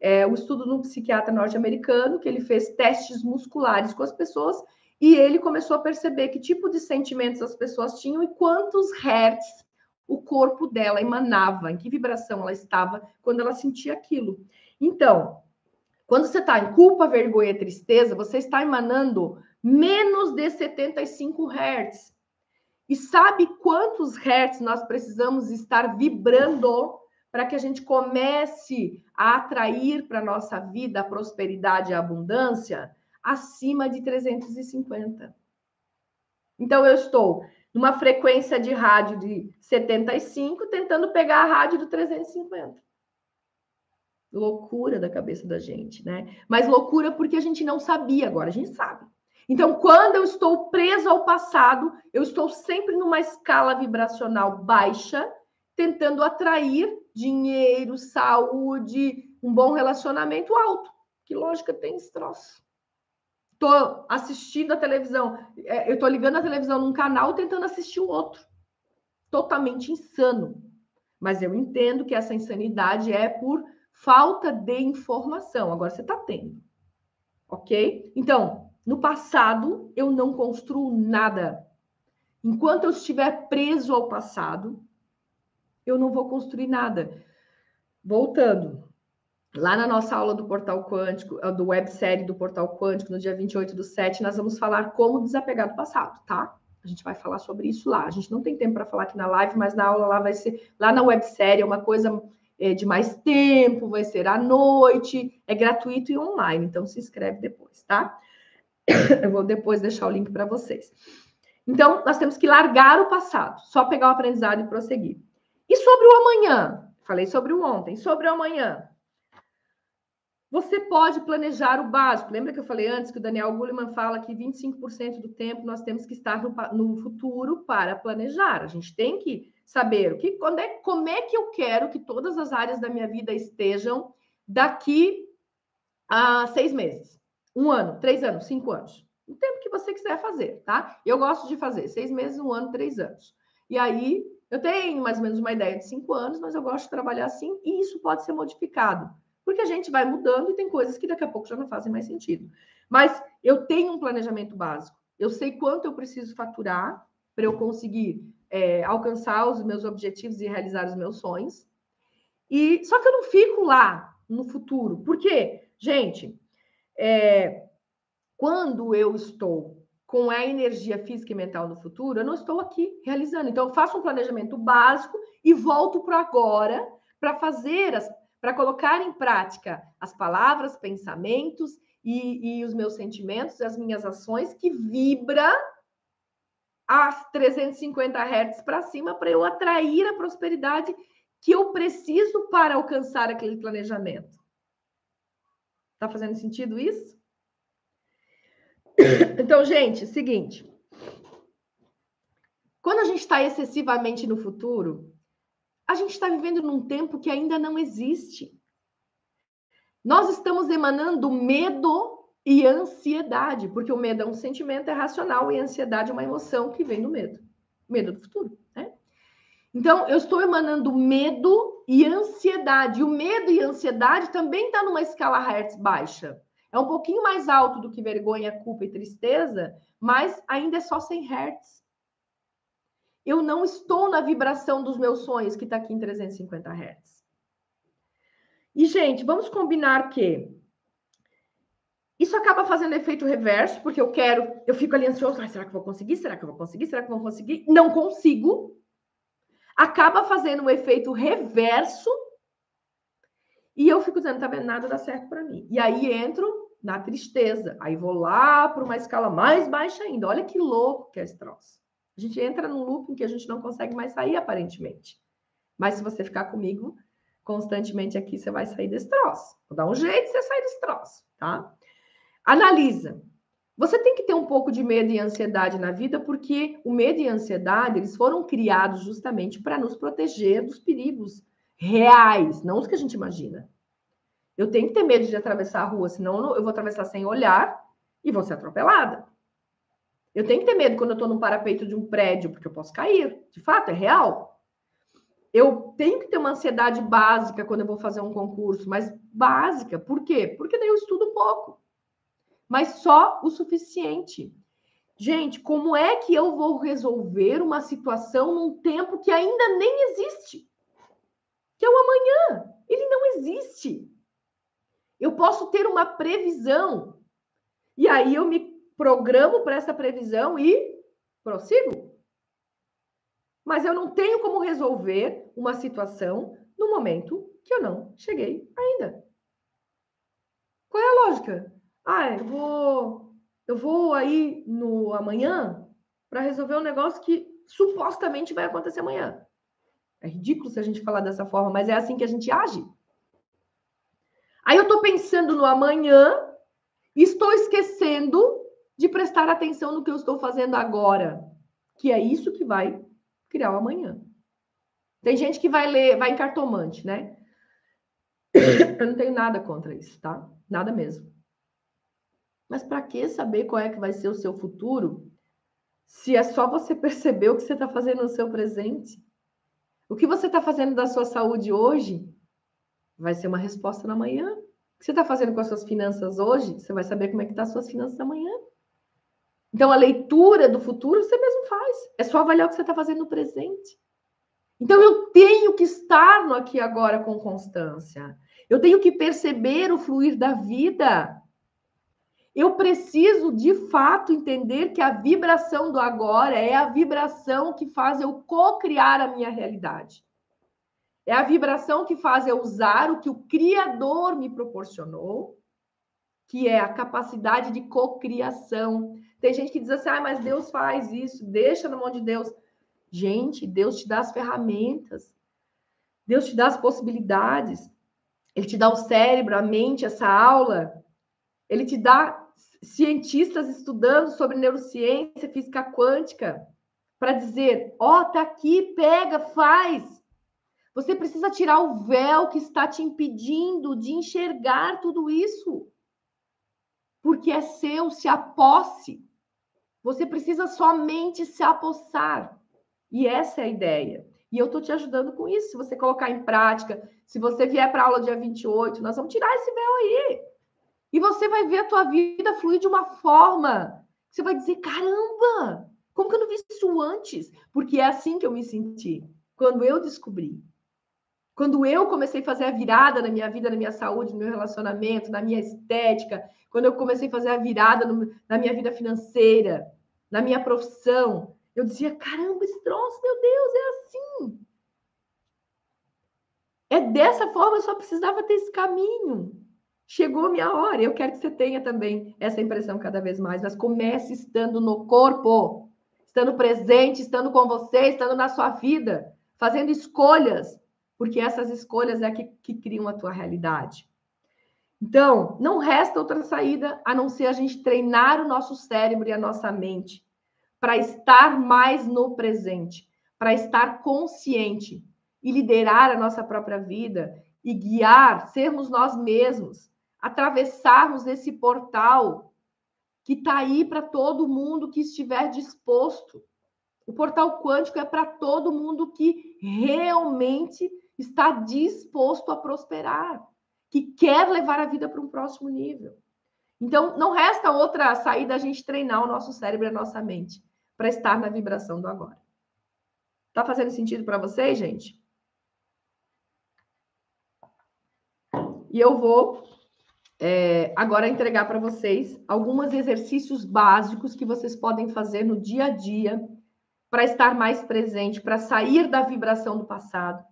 É, o estudo de um psiquiatra norte-americano, que ele fez testes musculares com as pessoas e ele começou a perceber que tipo de sentimentos as pessoas tinham e quantos hertz o corpo dela emanava, em que vibração ela estava quando ela sentia aquilo. Então, quando você está em culpa, vergonha, tristeza, você está emanando menos de 75 Hz. E sabe quantos hertz nós precisamos estar vibrando para que a gente comece a atrair para a nossa vida a prosperidade e a abundância? Acima de 350. Então, eu estou numa frequência de rádio de 75, tentando pegar a rádio do 350. Loucura da cabeça da gente, né? Mas loucura porque a gente não sabia, agora a gente sabe. Então, quando eu estou preso ao passado, eu estou sempre numa escala vibracional baixa, tentando atrair dinheiro, saúde, um bom relacionamento alto. Que lógica tem esse troço? Estou assistindo a televisão, é, eu estou ligando a televisão num canal tentando assistir o outro. Totalmente insano. Mas eu entendo que essa insanidade é por falta de informação. Agora você está tendo. Ok? Então, no passado, eu não construo nada. Enquanto eu estiver preso ao passado, eu não vou construir nada. Voltando, lá na nossa aula do Portal Quântico, do websérie do Portal Quântico, no dia 28 do 7, nós vamos falar como desapegar do passado, tá? A gente vai falar sobre isso lá. A gente não tem tempo para falar aqui na live, mas na aula lá vai ser, lá na websérie, é uma coisa é, de mais tempo, vai ser à noite, é gratuito e online, então se inscreve depois, tá? Eu vou depois deixar o link para vocês. Então, nós temos que largar o passado, só pegar o aprendizado e prosseguir. E sobre o amanhã? Falei sobre o ontem. Sobre o amanhã. Você pode planejar o básico. Lembra que eu falei antes que o Daniel Goleman fala que 25% do tempo nós temos que estar no, no, futuro para planejar. A gente tem que saber o que, é, como é que eu quero que todas as áreas da minha vida estejam daqui a seis meses. Um ano, três anos, cinco anos. O tempo que você quiser fazer, tá? Eu gosto de fazer seis meses, um ano, três anos. E aí, eu tenho mais ou menos uma ideia de cinco anos, mas eu gosto de trabalhar assim, e isso pode ser modificado. Porque a gente vai mudando e tem coisas que daqui a pouco já não fazem mais sentido. Mas eu tenho um planejamento básico. Eu sei quanto eu preciso faturar para eu conseguir é, alcançar os meus objetivos e realizar os meus sonhos. E só que eu não fico lá no futuro. Por quê? Gente, é, quando eu estou com a energia física e mental no futuro, eu não estou aqui realizando. Então, eu faço um planejamento básico e volto para agora para fazer, para colocar em prática as palavras, pensamentos e, e os meus sentimentos, as minhas ações que vibra a 350 Hz para cima para eu atrair a prosperidade que eu preciso para alcançar aquele planejamento. Tá fazendo sentido isso? Então, gente, seguinte. Quando a gente está excessivamente no futuro, a gente está vivendo num tempo que ainda não existe. Nós estamos emanando medo e ansiedade, porque o medo é um sentimento é racional e a ansiedade é uma emoção que vem do medo. Medo do futuro, né? Então, eu estou emanando medo e ansiedade. O medo e ansiedade também está numa escala Hertz baixa. É um pouquinho mais alto do que vergonha, culpa e tristeza, mas ainda é só 100 Hertz. Eu não estou na vibração dos meus sonhos, que está aqui em 350 Hertz. E, gente, vamos combinar que isso acaba fazendo efeito reverso, porque eu quero, eu fico ali ansioso, ah, será que vou conseguir? Será que eu vou conseguir? Será que eu vou conseguir? Não consigo acaba fazendo um efeito reverso e eu fico dizendo, tá vendo, nada dá certo para mim. E aí entro na tristeza. Aí vou lá para uma escala mais baixa ainda. Olha que louco que é esse troço. A gente entra num loop em que a gente não consegue mais sair, aparentemente. Mas se você ficar comigo constantemente aqui, você vai sair desse troço. Vou dar um jeito de você sair desse troço, tá? Analisa. Você tem que ter um pouco de medo e ansiedade na vida, porque o medo e a ansiedade, eles foram criados justamente para nos proteger dos perigos reais, não os que a gente imagina. Eu tenho que ter medo de atravessar a rua, senão eu vou atravessar sem olhar e vou ser atropelada. Eu tenho que ter medo quando eu estou no parapeito de um prédio, porque eu posso cair. De fato, é real. Eu tenho que ter uma ansiedade básica quando eu vou fazer um concurso, mas básica. Por quê? Porque daí eu estudo pouco mas só o suficiente. Gente, como é que eu vou resolver uma situação num tempo que ainda nem existe? Que é o amanhã. Ele não existe. Eu posso ter uma previsão. E aí eu me programo para essa previsão e prossigo. mas eu não tenho como resolver uma situação no momento que eu não cheguei ainda. Qual é a lógica? Ah, eu vou, eu vou aí no amanhã para resolver um negócio que supostamente vai acontecer amanhã. É ridículo se a gente falar dessa forma, mas é assim que a gente age. Aí eu estou pensando no amanhã e estou esquecendo de prestar atenção no que eu estou fazendo agora, que é isso que vai criar o amanhã. Tem gente que vai ler, vai em cartomante, né? Eu não tenho nada contra isso, tá? Nada mesmo. Mas para que saber qual é que vai ser o seu futuro se é só você perceber o que você está fazendo no seu presente? O que você está fazendo da sua saúde hoje vai ser uma resposta na manhã. O que você está fazendo com as suas finanças hoje, você vai saber como é que estão tá as suas finanças amanhã. Então, a leitura do futuro você mesmo faz. É só avaliar o que você está fazendo no presente. Então, eu tenho que estar no aqui agora com constância. Eu tenho que perceber o fluir da vida. Eu preciso, de fato, entender que a vibração do agora é a vibração que faz eu co-criar a minha realidade. É a vibração que faz eu usar o que o Criador me proporcionou, que é a capacidade de cocriação. Tem gente que diz assim, ah, mas Deus faz isso, deixa na mão de Deus. Gente, Deus te dá as ferramentas, Deus te dá as possibilidades, Ele te dá o cérebro, a mente, essa aula, Ele te dá cientistas estudando sobre neurociência, física quântica, para dizer: ó, oh, tá aqui, pega, faz. Você precisa tirar o véu que está te impedindo de enxergar tudo isso. Porque é seu, se aposse. Você precisa somente se apossar. E essa é a ideia. E eu estou te ajudando com isso. Se você colocar em prática, se você vier para a aula dia 28, nós vamos tirar esse véu aí. E você vai ver a tua vida fluir de uma forma. Você vai dizer: caramba, como que eu não vi isso antes? Porque é assim que eu me senti quando eu descobri. Quando eu comecei a fazer a virada na minha vida, na minha saúde, no meu relacionamento, na minha estética, quando eu comecei a fazer a virada no, na minha vida financeira, na minha profissão, eu dizia: caramba, esse troço, meu Deus, é assim. É dessa forma, eu só precisava ter esse caminho. Chegou a minha hora. Eu quero que você tenha também essa impressão cada vez mais, mas comece estando no corpo, estando presente, estando com você, estando na sua vida, fazendo escolhas, porque essas escolhas é que, que criam a tua realidade. Então, não resta outra saída a não ser a gente treinar o nosso cérebro e a nossa mente para estar mais no presente, para estar consciente e liderar a nossa própria vida e guiar, sermos nós mesmos atravessarmos esse portal que está aí para todo mundo que estiver disposto. O portal quântico é para todo mundo que realmente está disposto a prosperar, que quer levar a vida para um próximo nível. Então, não resta outra saída a gente treinar o nosso cérebro e a nossa mente para estar na vibração do agora. Tá fazendo sentido para vocês, gente? E eu vou é, agora entregar para vocês alguns exercícios básicos que vocês podem fazer no dia a dia para estar mais presente, para sair da vibração do passado,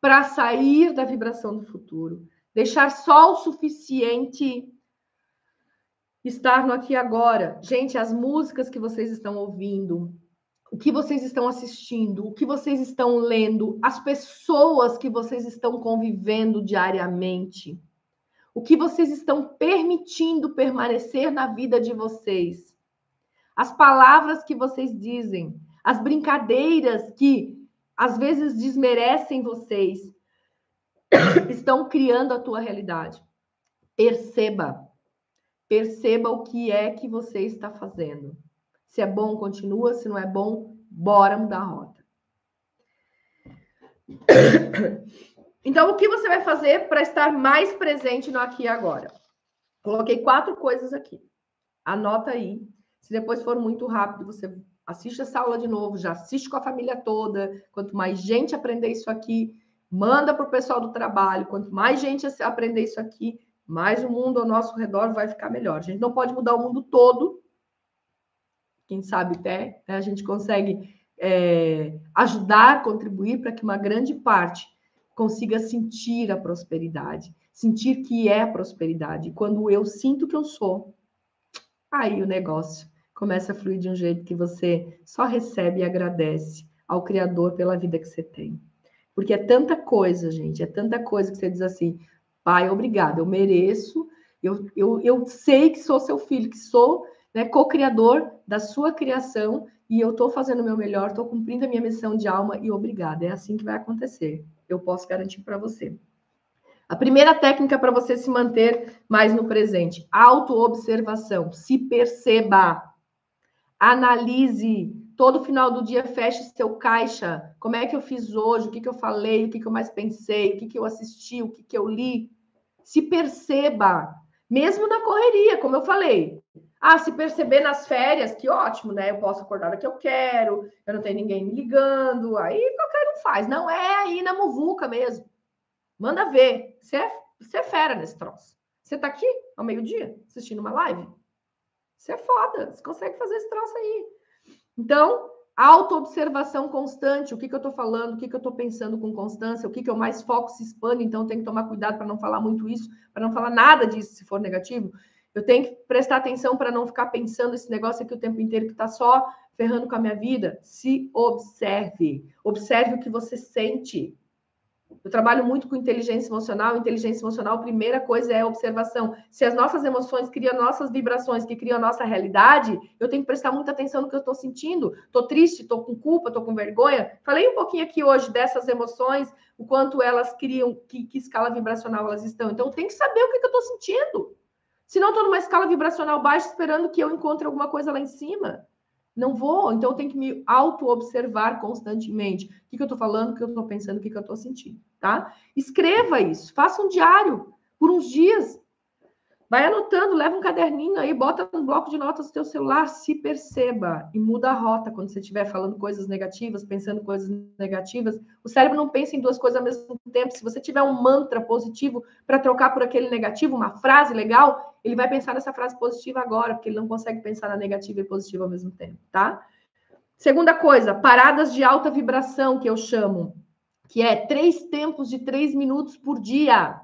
para sair da vibração do futuro, deixar só o suficiente estar no aqui e agora. Gente, as músicas que vocês estão ouvindo, o que vocês estão assistindo, o que vocês estão lendo, as pessoas que vocês estão convivendo diariamente o que vocês estão permitindo permanecer na vida de vocês, as palavras que vocês dizem, as brincadeiras que às vezes desmerecem vocês, estão criando a tua realidade. Perceba. Perceba o que é que você está fazendo. Se é bom, continua. Se não é bom, bora mudar a rota. Então, o que você vai fazer para estar mais presente no aqui e agora? Coloquei quatro coisas aqui. Anota aí. Se depois for muito rápido, você assiste essa aula de novo, já assiste com a família toda. Quanto mais gente aprender isso aqui, manda para o pessoal do trabalho. Quanto mais gente aprender isso aqui, mais o mundo ao nosso redor vai ficar melhor. A gente não pode mudar o mundo todo. Quem sabe até né, a gente consegue é, ajudar, contribuir para que uma grande parte consiga sentir a prosperidade, sentir que é a prosperidade. Quando eu sinto que eu sou, aí o negócio começa a fluir de um jeito que você só recebe e agradece ao Criador pela vida que você tem. Porque é tanta coisa, gente, é tanta coisa que você diz assim, pai, obrigado, eu mereço, eu, eu, eu sei que sou seu filho, que sou né, co-criador da sua criação, e eu estou fazendo o meu melhor, estou cumprindo a minha missão de alma, e obrigada, é assim que vai acontecer. Eu posso garantir para você. A primeira técnica para você se manter mais no presente, autoobservação. Se perceba. Analise. Todo final do dia feche seu caixa. Como é que eu fiz hoje? O que, que eu falei? O que, que eu mais pensei? O que, que eu assisti? O que, que eu li? Se perceba. Mesmo na correria, como eu falei. Ah, se perceber nas férias, que ótimo, né? Eu posso acordar o que eu quero, eu não tenho ninguém me ligando, aí qualquer um faz. Não é aí na muvuca mesmo. Manda ver. Você é, você é fera nesse troço. Você tá aqui ao meio-dia assistindo uma live? Você é foda. Você consegue fazer esse troço aí. Então, autoobservação constante. O que, que eu tô falando? O que, que eu tô pensando com constância? O que, que eu mais foco se expande? Então, tem que tomar cuidado para não falar muito isso, para não falar nada disso se for negativo. Eu tenho que prestar atenção para não ficar pensando esse negócio aqui o tempo inteiro que está só ferrando com a minha vida. Se observe. Observe o que você sente. Eu trabalho muito com inteligência emocional. Inteligência emocional, a primeira coisa é a observação. Se as nossas emoções criam nossas vibrações, que criam a nossa realidade, eu tenho que prestar muita atenção no que eu estou sentindo. Estou triste, estou com culpa, estou com vergonha. Falei um pouquinho aqui hoje dessas emoções, o quanto elas criam, que, que escala vibracional elas estão. Então, eu tenho que saber o que, que eu estou sentindo. Senão, estou numa escala vibracional baixa esperando que eu encontre alguma coisa lá em cima. Não vou, então eu tenho que me auto-observar constantemente. O que, que eu estou falando, o que eu estou pensando, o que, que eu estou sentindo, tá? Escreva isso, faça um diário por uns dias. Vai anotando, leva um caderninho aí, bota um bloco de notas no teu celular, se perceba e muda a rota quando você estiver falando coisas negativas, pensando coisas negativas. O cérebro não pensa em duas coisas ao mesmo tempo. Se você tiver um mantra positivo para trocar por aquele negativo, uma frase legal, ele vai pensar nessa frase positiva agora, porque ele não consegue pensar na negativa e positiva ao mesmo tempo, tá? Segunda coisa, paradas de alta vibração, que eu chamo, que é três tempos de três minutos por dia.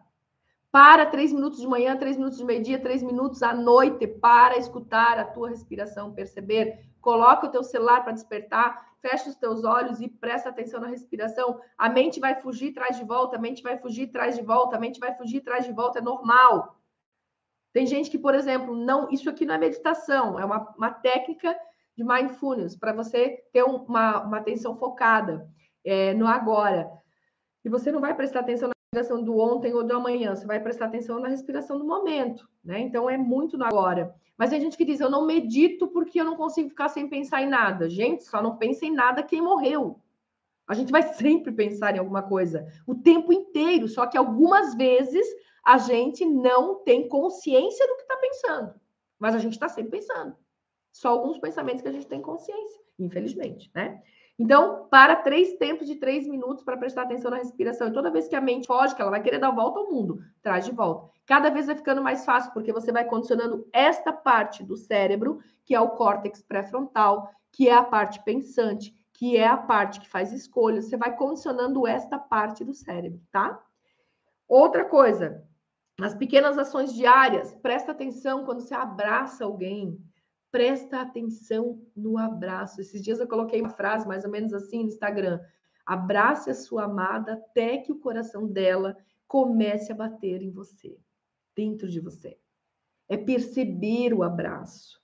Para três minutos de manhã, três minutos de meio-dia, três minutos à noite para escutar a tua respiração, perceber. Coloca o teu celular para despertar, fecha os teus olhos e presta atenção na respiração. A mente vai fugir, traz de volta, a mente vai fugir, traz de volta, a mente vai fugir, traz de volta, é normal. Tem gente que, por exemplo, não, isso aqui não é meditação, é uma, uma técnica de mindfulness para você ter uma, uma atenção focada é, no agora. E você não vai prestar atenção na respiração do ontem ou do amanhã, você vai prestar atenção na respiração do momento, né? Então é muito no agora. Mas tem gente que diz, eu não medito porque eu não consigo ficar sem pensar em nada. Gente, só não pensa em nada quem morreu. A gente vai sempre pensar em alguma coisa, o tempo inteiro, só que algumas vezes a gente não tem consciência do que está pensando. Mas a gente está sempre pensando. Só alguns pensamentos que a gente tem consciência, infelizmente, né? Então, para três tempos de três minutos para prestar atenção na respiração. E toda vez que a mente foge, que ela vai querer dar volta ao mundo, traz de volta. Cada vez vai ficando mais fácil, porque você vai condicionando esta parte do cérebro, que é o córtex pré-frontal, que é a parte pensante, que é a parte que faz escolhas. Você vai condicionando esta parte do cérebro, tá? Outra coisa, as pequenas ações diárias. Presta atenção quando você abraça alguém presta atenção no abraço. Esses dias eu coloquei uma frase mais ou menos assim no Instagram: abrace a sua amada até que o coração dela comece a bater em você, dentro de você. É perceber o abraço.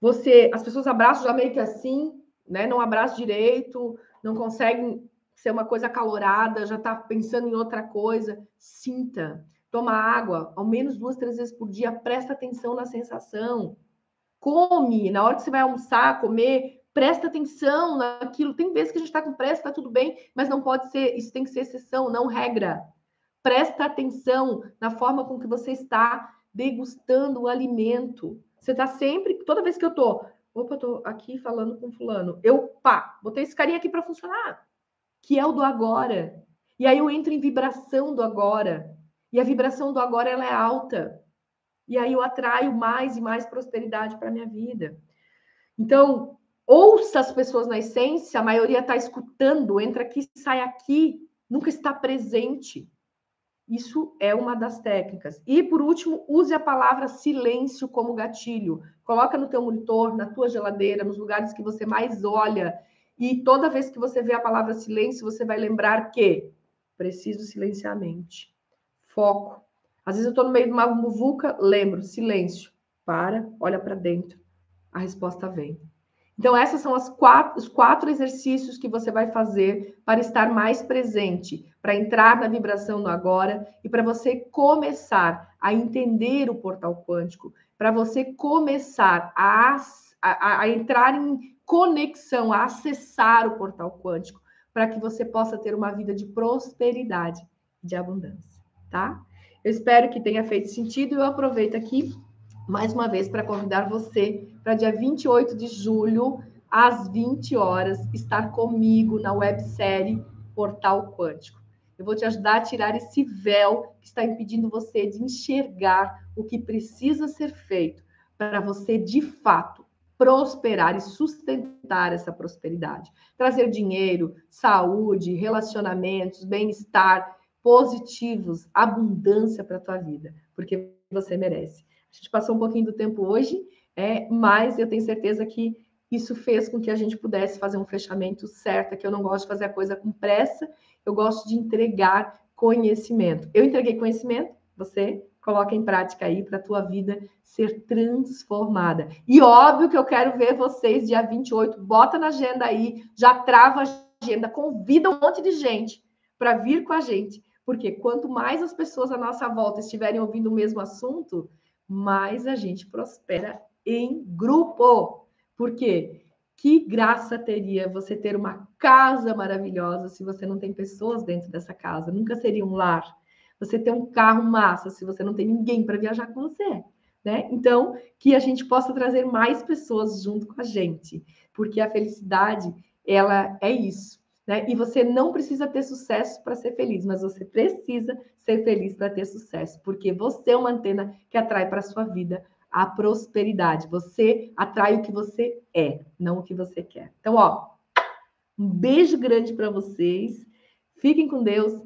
Você, as pessoas abraçam já meio que assim, né? Não abraçam direito, não conseguem ser uma coisa calorada, já está pensando em outra coisa. Sinta, toma água, ao menos duas, três vezes por dia, presta atenção na sensação come, na hora que você vai almoçar, comer, presta atenção naquilo. Tem vezes que a gente está com pressa, está tudo bem, mas não pode ser, isso tem que ser exceção, não regra. Presta atenção na forma com que você está degustando o alimento. Você está sempre, toda vez que eu tô, opa, tô aqui falando com fulano, eu, pá, botei esse carinha aqui para funcionar, que é o do agora. E aí eu entro em vibração do agora. E a vibração do agora ela é alta. E aí eu atraio mais e mais prosperidade para minha vida. Então, ouça as pessoas na essência, a maioria está escutando, entra aqui, sai aqui, nunca está presente. Isso é uma das técnicas. E por último, use a palavra silêncio como gatilho. Coloca no teu monitor, na tua geladeira, nos lugares que você mais olha. E toda vez que você vê a palavra silêncio, você vai lembrar que preciso silenciar a mente. Foco. Às vezes eu estou no meio de uma muvuca, lembro, silêncio. Para, olha para dentro. A resposta vem. Então, essas são quatro, os quatro exercícios que você vai fazer para estar mais presente, para entrar na vibração no agora e para você começar a entender o portal quântico, para você começar a, a, a entrar em conexão, a acessar o portal quântico, para que você possa ter uma vida de prosperidade, de abundância, tá? Eu espero que tenha feito sentido e eu aproveito aqui mais uma vez para convidar você para dia 28 de julho, às 20 horas, estar comigo na websérie Portal Quântico. Eu vou te ajudar a tirar esse véu que está impedindo você de enxergar o que precisa ser feito para você, de fato, prosperar e sustentar essa prosperidade. Trazer dinheiro, saúde, relacionamentos, bem-estar positivos, abundância para a tua vida, porque você merece. A gente passou um pouquinho do tempo hoje, é, mas eu tenho certeza que isso fez com que a gente pudesse fazer um fechamento certo, é que eu não gosto de fazer a coisa com pressa, eu gosto de entregar conhecimento. Eu entreguei conhecimento, você coloca em prática aí para a tua vida ser transformada. E óbvio que eu quero ver vocês dia 28, bota na agenda aí, já trava a agenda, convida um monte de gente para vir com a gente, porque quanto mais as pessoas à nossa volta estiverem ouvindo o mesmo assunto, mais a gente prospera em grupo. Por quê? Que graça teria você ter uma casa maravilhosa se você não tem pessoas dentro dessa casa? Nunca seria um lar. Você ter um carro massa se você não tem ninguém para viajar com você. Né? Então, que a gente possa trazer mais pessoas junto com a gente, porque a felicidade, ela é isso. Né? E você não precisa ter sucesso para ser feliz, mas você precisa ser feliz para ter sucesso, porque você é uma antena que atrai para a sua vida a prosperidade. Você atrai o que você é, não o que você quer. Então, ó, um beijo grande para vocês. Fiquem com Deus